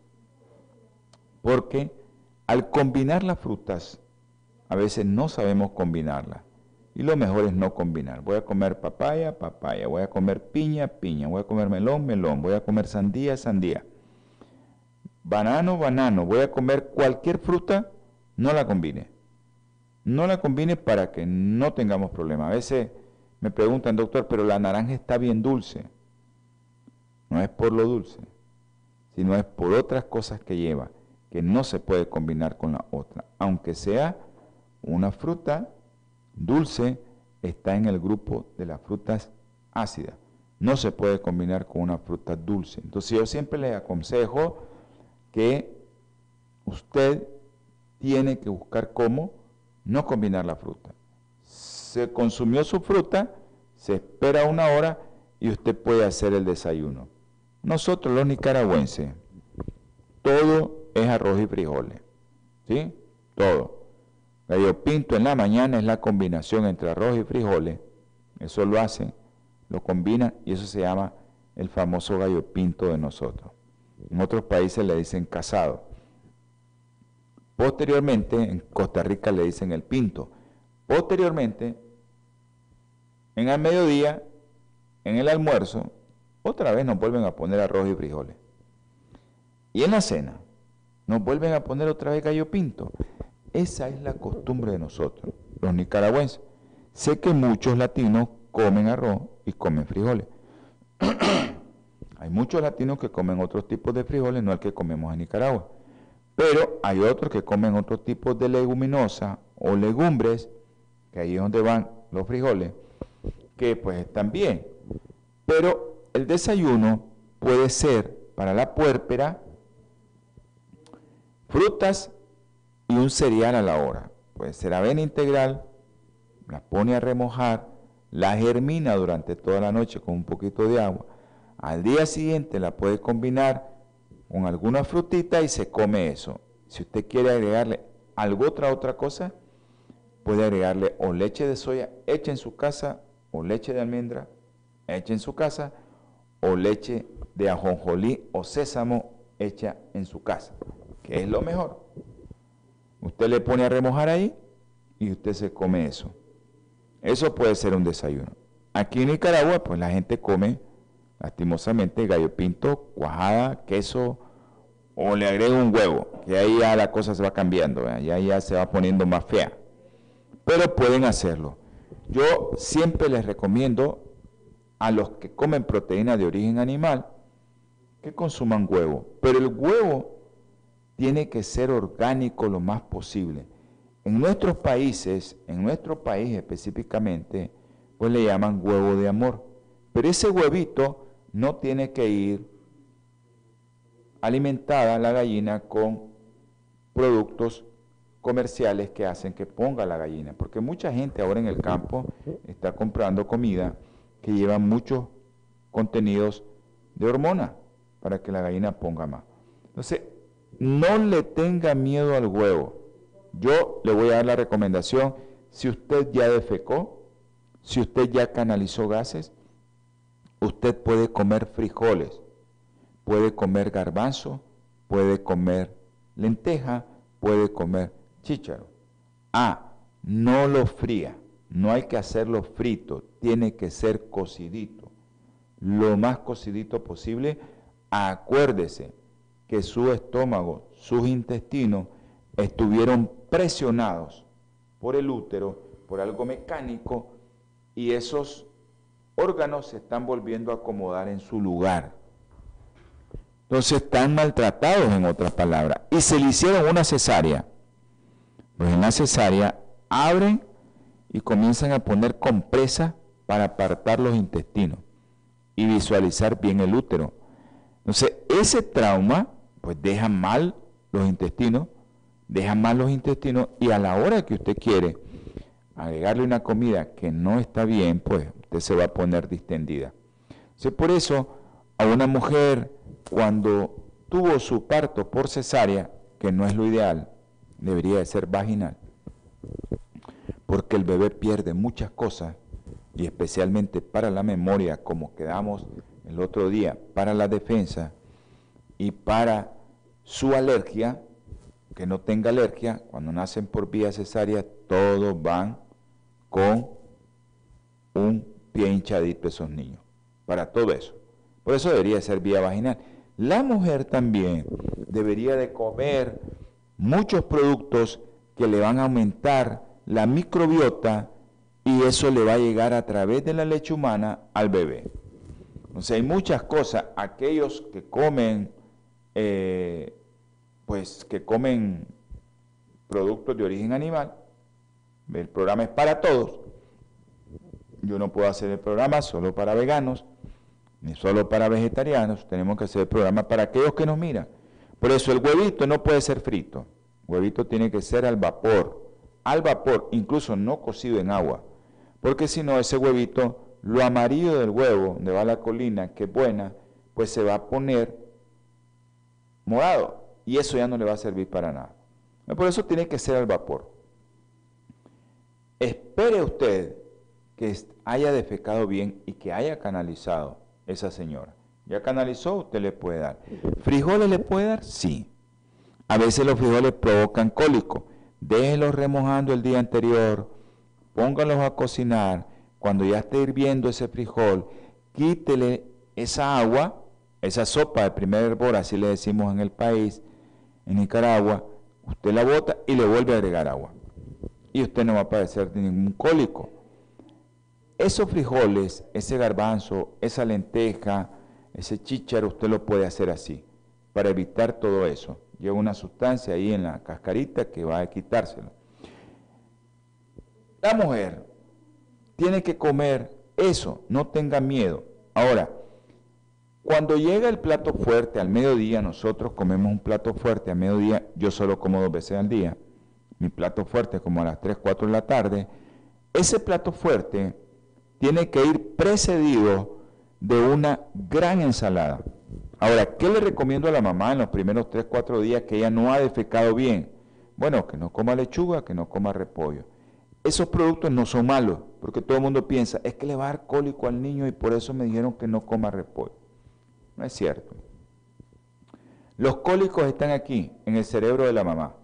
Porque al combinar las frutas, a veces no sabemos combinarla. Y lo mejor es no combinar. Voy a comer papaya, papaya. Voy a comer piña, piña. Voy a comer melón, melón. Voy a comer sandía, sandía. Banano, banano. Voy a comer cualquier fruta, no la combine. No la combine para que no tengamos problemas. A veces me preguntan, doctor, pero la naranja está bien dulce. No es por lo dulce, sino es por otras cosas que lleva, que no se puede combinar con la otra, aunque sea una fruta dulce está en el grupo de las frutas ácidas. no se puede combinar con una fruta dulce. Entonces yo siempre le aconsejo que usted tiene que buscar cómo no combinar la fruta. Se consumió su fruta, se espera una hora y usted puede hacer el desayuno. Nosotros los nicaragüenses, todo es arroz y frijoles. ¿Sí? Todo. Gallo pinto en la mañana es la combinación entre arroz y frijoles. Eso lo hacen, lo combinan y eso se llama el famoso gallo pinto de nosotros. En otros países le dicen casado. Posteriormente, en Costa Rica le dicen el pinto. Posteriormente, en el mediodía, en el almuerzo, otra vez nos vuelven a poner arroz y frijoles. Y en la cena, nos vuelven a poner otra vez gallo pinto. Esa es la costumbre de nosotros, los nicaragüenses. Sé que muchos latinos comen arroz y comen frijoles. hay muchos latinos que comen otros tipos de frijoles, no el que comemos en Nicaragua. Pero hay otros que comen otros tipos de leguminosa o legumbres, que ahí es donde van los frijoles, que pues están bien. Pero el desayuno puede ser para la puérpera frutas y un cereal a la hora. Puede ser avena integral, la pone a remojar, la germina durante toda la noche con un poquito de agua. Al día siguiente la puede combinar con alguna frutita y se come eso. Si usted quiere agregarle algo otra otra cosa, puede agregarle o leche de soya hecha en su casa o leche de almendra hecha en su casa o leche de ajonjolí o sésamo hecha en su casa, es lo mejor. Usted le pone a remojar ahí y usted se come eso. Eso puede ser un desayuno. Aquí en Nicaragua, pues la gente come, lastimosamente, gallo pinto, cuajada, queso, o le agrega un huevo, que ahí ya la cosa se va cambiando, ya, ya se va poniendo más fea. Pero pueden hacerlo. Yo siempre les recomiendo a los que comen proteína de origen animal que consuman huevo. Pero el huevo tiene que ser orgánico lo más posible. En nuestros países, en nuestro país específicamente, pues le llaman huevo de amor. Pero ese huevito no tiene que ir alimentada la gallina con productos comerciales que hacen que ponga la gallina. Porque mucha gente ahora en el campo está comprando comida que lleva muchos contenidos de hormona para que la gallina ponga más. Entonces, no le tenga miedo al huevo. Yo le voy a dar la recomendación, si usted ya defecó, si usted ya canalizó gases, usted puede comer frijoles, puede comer garbanzo, puede comer lenteja, puede comer chícharo. Ah, no lo fría, no hay que hacerlo frito, tiene que ser cocidito. Lo más cocidito posible, acuérdese que su estómago, sus intestinos estuvieron presionados por el útero, por algo mecánico, y esos órganos se están volviendo a acomodar en su lugar. Entonces están maltratados, en otras palabras. Y se le hicieron una cesárea. Pues en la cesárea abren y comienzan a poner compresa para apartar los intestinos y visualizar bien el útero. Entonces, ese trauma, pues deja mal los intestinos, deja mal los intestinos y a la hora que usted quiere agregarle una comida que no está bien, pues usted se va a poner distendida. Entonces, por eso, a una mujer cuando tuvo su parto por cesárea, que no es lo ideal, debería de ser vaginal, porque el bebé pierde muchas cosas y especialmente para la memoria, como quedamos el otro día, para la defensa y para su alergia, que no tenga alergia, cuando nacen por vía cesárea, todos van con un pie hinchadito esos niños, para todo eso. Por eso debería ser vía vaginal. La mujer también debería de comer muchos productos que le van a aumentar la microbiota y eso le va a llegar a través de la leche humana al bebé. Entonces hay muchas cosas, aquellos que comen, eh, pues que comen productos de origen animal, el programa es para todos, yo no puedo hacer el programa solo para veganos, ni solo para vegetarianos, tenemos que hacer el programa para aquellos que nos miran. Por eso el huevito no puede ser frito, el huevito tiene que ser al vapor, al vapor, incluso no cocido en agua, porque si no ese huevito, lo amarillo del huevo, donde va la colina, que es buena, pues se va a poner morado y eso ya no le va a servir para nada. Por eso tiene que ser al vapor. Espere usted que haya defecado bien y que haya canalizado esa señora. Ya canalizó, usted le puede dar. ¿Frijoles le puede dar? Sí. A veces los frijoles provocan cólico. Déjenlos remojando el día anterior, pónganlos a cocinar. Cuando ya esté hirviendo ese frijol, quítele esa agua, esa sopa de primer hervor, así le decimos en el país, en Nicaragua, usted la bota y le vuelve a agregar agua. Y usted no va a padecer ningún cólico. Esos frijoles, ese garbanzo, esa lenteja, ese chícharo, usted lo puede hacer así, para evitar todo eso. Lleva una sustancia ahí en la cascarita que va a quitárselo. La mujer tiene que comer eso, no tenga miedo. Ahora, cuando llega el plato fuerte al mediodía, nosotros comemos un plato fuerte al mediodía, yo solo como dos veces al día, mi plato fuerte como a las 3, 4 de la tarde, ese plato fuerte tiene que ir precedido de una gran ensalada. Ahora, ¿qué le recomiendo a la mamá en los primeros 3, 4 días que ella no ha defecado bien? Bueno, que no coma lechuga, que no coma repollo. Esos productos no son malos, porque todo el mundo piensa, es que le va a cólico al niño y por eso me dijeron que no coma repollo. No es cierto. Los cólicos están aquí, en el cerebro de la mamá.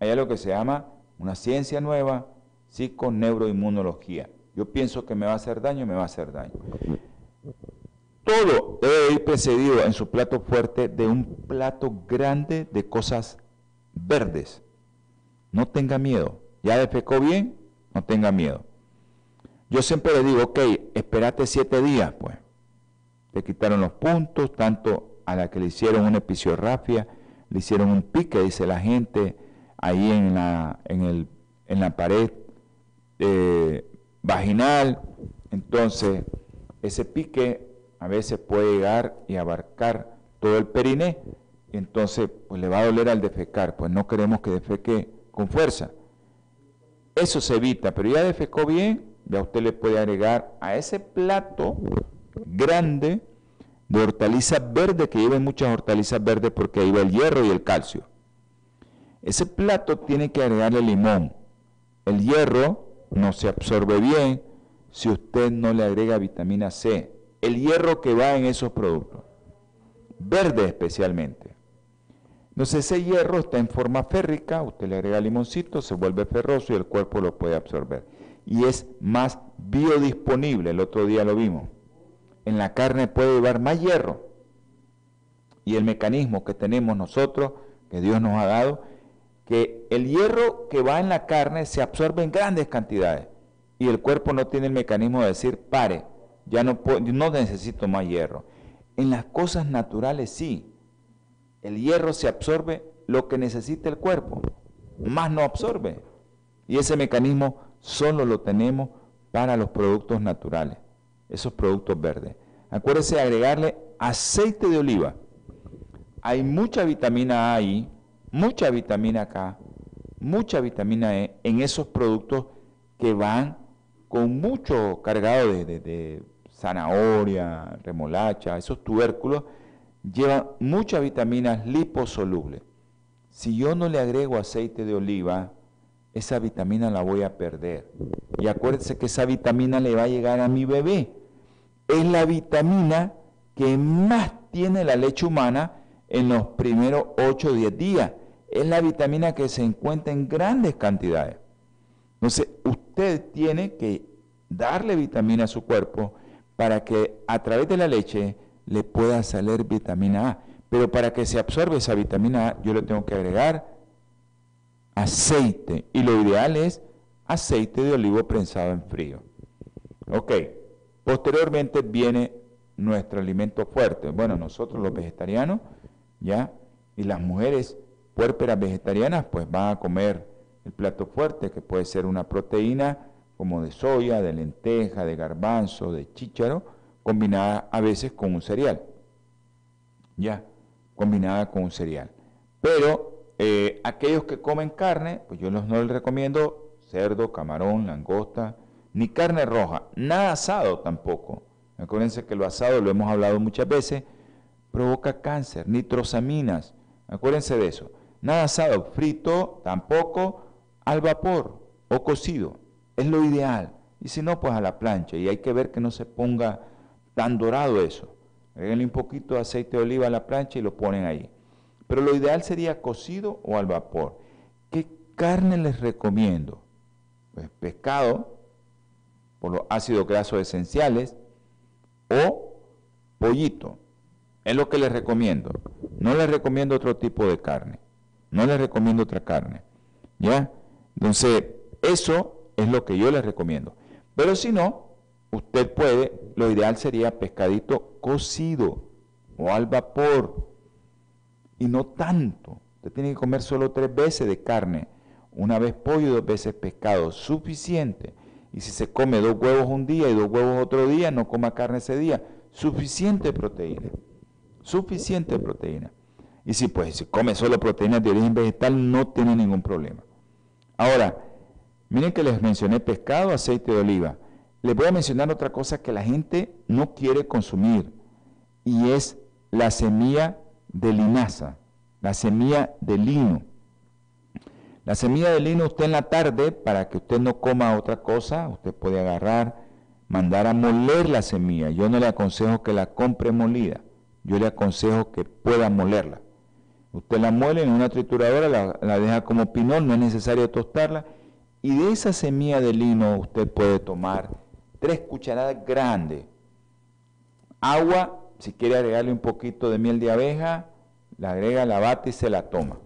Hay algo que se llama una ciencia nueva, psiconeuroinmunología. Yo pienso que me va a hacer daño, me va a hacer daño. Todo debe ir precedido en su plato fuerte de un plato grande de cosas verdes. No tenga miedo. Ya defecó bien, no tenga miedo. Yo siempre le digo, ok, espérate siete días, pues. Le quitaron los puntos, tanto a la que le hicieron una episiorrafia, le hicieron un pique, dice la gente, ahí en la, en el, en la pared eh, vaginal. Entonces, ese pique a veces puede llegar y abarcar todo el periné, entonces pues le va a doler al defecar, pues no queremos que defeque con fuerza. Eso se evita, pero ya defecó bien, ya usted le puede agregar a ese plato grande de hortalizas verdes, que lleven muchas hortalizas verdes porque ahí va el hierro y el calcio. Ese plato tiene que agregarle limón. El hierro no se absorbe bien si usted no le agrega vitamina C, el hierro que va en esos productos, verde especialmente. Entonces ese hierro está en forma férrica, usted le agrega limoncito, se vuelve ferroso y el cuerpo lo puede absorber. Y es más biodisponible, el otro día lo vimos. En la carne puede llevar más hierro. Y el mecanismo que tenemos nosotros, que Dios nos ha dado, que el hierro que va en la carne se absorbe en grandes cantidades y el cuerpo no tiene el mecanismo de decir, pare, ya no, no necesito más hierro. En las cosas naturales sí, el hierro se absorbe lo que necesita el cuerpo, más no absorbe. Y ese mecanismo solo lo tenemos para los productos naturales, esos productos verdes. Acuérdese de agregarle aceite de oliva. Hay mucha vitamina A ahí, mucha vitamina K, mucha vitamina E en esos productos que van con mucho cargado de, zanahoria, remolacha, esos tubérculos, llevan muchas vitaminas liposolubles. Si yo no le agrego aceite de oliva, esa vitamina la voy a perder. Y acuérdense que esa vitamina le va a llegar a mi bebé. Es la vitamina que más tiene la leche humana en los primeros 8 o 10 días es la vitamina que se encuentra en grandes cantidades. Entonces, usted tiene que darle vitamina a su cuerpo para que a través de la leche le pueda salir vitamina A. Pero para que se absorba esa vitamina A, yo le tengo que agregar aceite. Y lo ideal es aceite de olivo prensado en frío. Ok. Posteriormente viene nuestro alimento fuerte. Bueno, nosotros los vegetarianos, ¿ya? Y las mujeres puérperas vegetarianas pues van a comer el plato fuerte, que puede ser una proteína como de soya, de lenteja, de garbanzo, de chícharo, combinada a veces con un cereal. Ya, combinada con un cereal. Pero eh, aquellos que comen carne, pues yo no les recomiendo cerdo, camarón, langosta, ni carne roja, nada asado tampoco. Acuérdense que lo asado, lo hemos hablado muchas veces, provoca cáncer, nitrosaminas. Acuérdense de eso. Nada asado, frito tampoco, al vapor o cocido. Es lo ideal. Y si no, pues a la plancha. Y hay que ver que no se ponga tan dorado eso. Agreguenle un poquito de aceite de oliva a la plancha y lo ponen ahí. Pero lo ideal sería cocido o al vapor. ¿Qué carne les recomiendo? Pues pescado, por los ácidos grasos esenciales, o pollito. Es lo que les recomiendo. No les recomiendo otro tipo de carne. No les recomiendo otra carne. ¿Ya? Entonces, eso es lo que yo les recomiendo. Pero si no, usted puede, lo ideal sería pescadito cocido o al vapor. Y no tanto. Usted tiene que comer solo tres veces de carne. Una vez pollo y dos veces pescado. Suficiente. Y si se come dos huevos un día y dos huevos otro día, no coma carne ese día. Suficiente proteína. Suficiente proteína. Y si pues si come solo proteínas de origen vegetal, no tiene ningún problema. Ahora, miren que les mencioné pescado, aceite de oliva. Les voy a mencionar otra cosa que la gente no quiere consumir y es la semilla de linaza, la semilla de lino. La semilla de lino usted en la tarde, para que usted no coma otra cosa, usted puede agarrar, mandar a moler la semilla. Yo no le aconsejo que la compre molida, yo le aconsejo que pueda molerla. Usted la muele en una trituradora, la, deja como pinol, no es necesario tostarla. Y de esa semilla de lino usted puede tomar tres cucharadas grandes. Agua, si quiere agregarle un poquito de miel de abeja, la agrega, la bate y se la toma.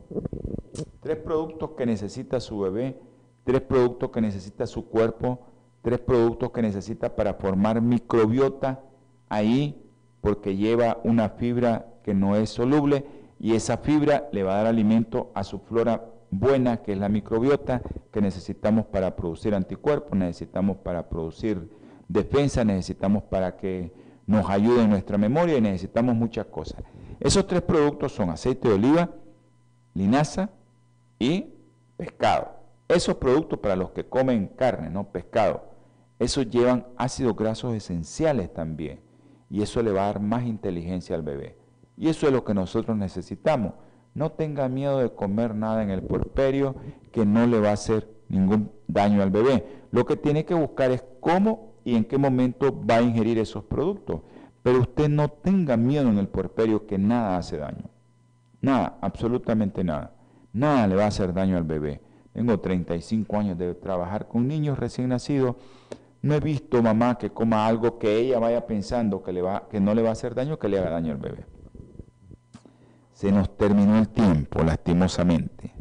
Tres productos que necesita su bebé, tres productos que necesita su cuerpo, tres productos que necesita para formar microbiota ahí, porque lleva una fibra que no es soluble y esa fibra le va a dar alimento a su flora buena, que es la microbiota, que necesitamos para producir anticuerpos, necesitamos para producir defensa, necesitamos para que nos ayude en nuestra memoria y necesitamos muchas cosas. Esos tres productos son aceite de oliva, linaza y pescado. Esos productos para los que comen carne, no pescado, esos llevan ácidos grasos esenciales también y eso le va a dar más inteligencia al bebé. Y eso es lo que nosotros necesitamos. No tenga miedo de comer nada en el puerperio que no le va a hacer ningún daño al bebé. Lo que tiene que buscar es cómo y en qué momento va a ingerir esos productos. Pero usted no tenga miedo en el puerperio que nada hace daño. Nada, absolutamente nada. Nada le va a hacer daño al bebé. Tengo 35 años de trabajar con niños recién nacidos. No he visto mamá que coma algo que ella vaya pensando que, le va, que no le va a hacer daño, que le haga daño al bebé. Se nos terminó el tiempo, lastimosamente.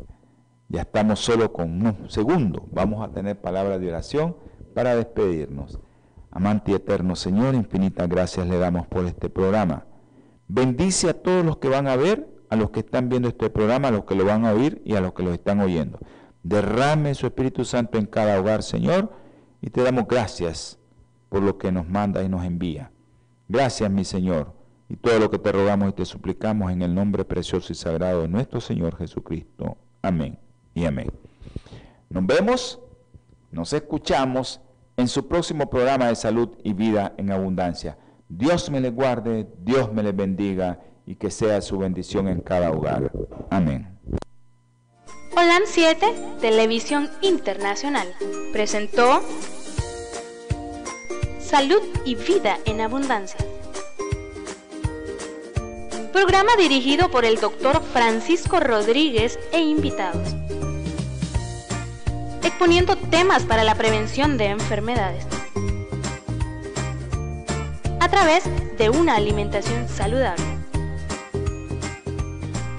Ya estamos solo con unos segundos. Vamos a tener palabras de oración para despedirnos. Amante y eterno Señor, infinitas gracias le damos por este programa. Bendice a todos los que van a ver, a los que están viendo este programa, a los que lo van a oír y a los que lo están oyendo. Derrame su Espíritu Santo en cada hogar, Señor, y te damos gracias por lo que nos manda y nos envía. Gracias, mi Señor y todo lo que te rogamos y te suplicamos en el nombre precioso y sagrado de nuestro Señor Jesucristo. Amén y amén. Nos vemos, nos escuchamos en su próximo programa de salud y vida en abundancia. Dios me le guarde, Dios me le bendiga y que sea su bendición en cada hogar. Amén. Holan 7, Televisión Internacional, presentó Salud y Vida en Abundancia Programa dirigido por el doctor Francisco Rodríguez e invitados. Exponiendo temas para la prevención de enfermedades. A través de una alimentación saludable.